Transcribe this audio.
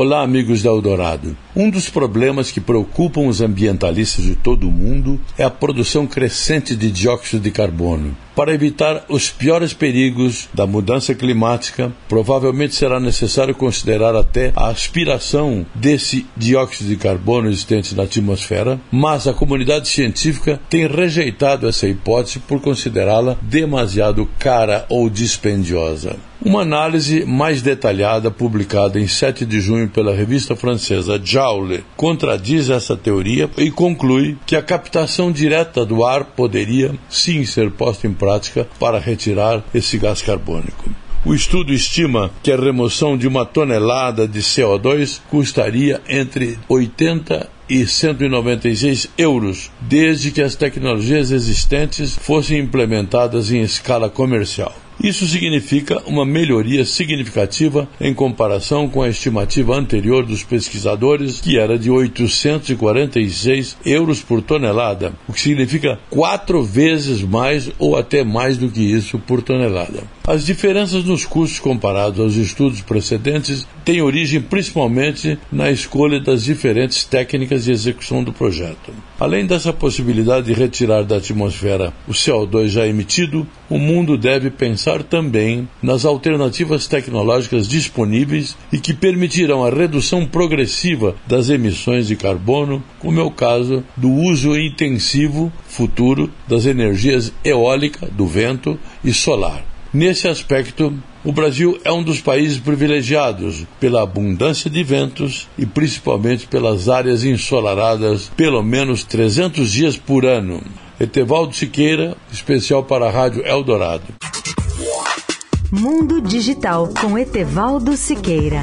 Olá, amigos da Eldorado. Um dos problemas que preocupam os ambientalistas de todo o mundo é a produção crescente de dióxido de carbono. Para evitar os piores perigos da mudança climática, provavelmente será necessário considerar até a aspiração desse dióxido de carbono existente na atmosfera, mas a comunidade científica tem rejeitado essa hipótese por considerá-la demasiado cara ou dispendiosa. Uma análise mais detalhada, publicada em 7 de junho pela revista francesa Joule, contradiz essa teoria e conclui que a captação direta do ar poderia sim ser posta em prática para retirar esse gás carbônico. O estudo estima que a remoção de uma tonelada de CO2 custaria entre 80 e 196 euros, desde que as tecnologias existentes fossem implementadas em escala comercial. Isso significa uma melhoria significativa em comparação com a estimativa anterior dos pesquisadores, que era de 846 euros por tonelada, o que significa quatro vezes mais ou até mais do que isso por tonelada. As diferenças nos custos comparados aos estudos precedentes têm origem principalmente na escolha das diferentes técnicas de execução do projeto. Além dessa possibilidade de retirar da atmosfera o CO2 já emitido, o mundo deve pensar também nas alternativas tecnológicas disponíveis e que permitirão a redução progressiva das emissões de carbono, como é o caso do uso intensivo futuro das energias eólica, do vento e solar. Nesse aspecto, o Brasil é um dos países privilegiados pela abundância de ventos e principalmente pelas áreas ensolaradas pelo menos 300 dias por ano. Etevaldo Siqueira, especial para a Rádio Eldorado. Mundo Digital com Etevaldo Siqueira.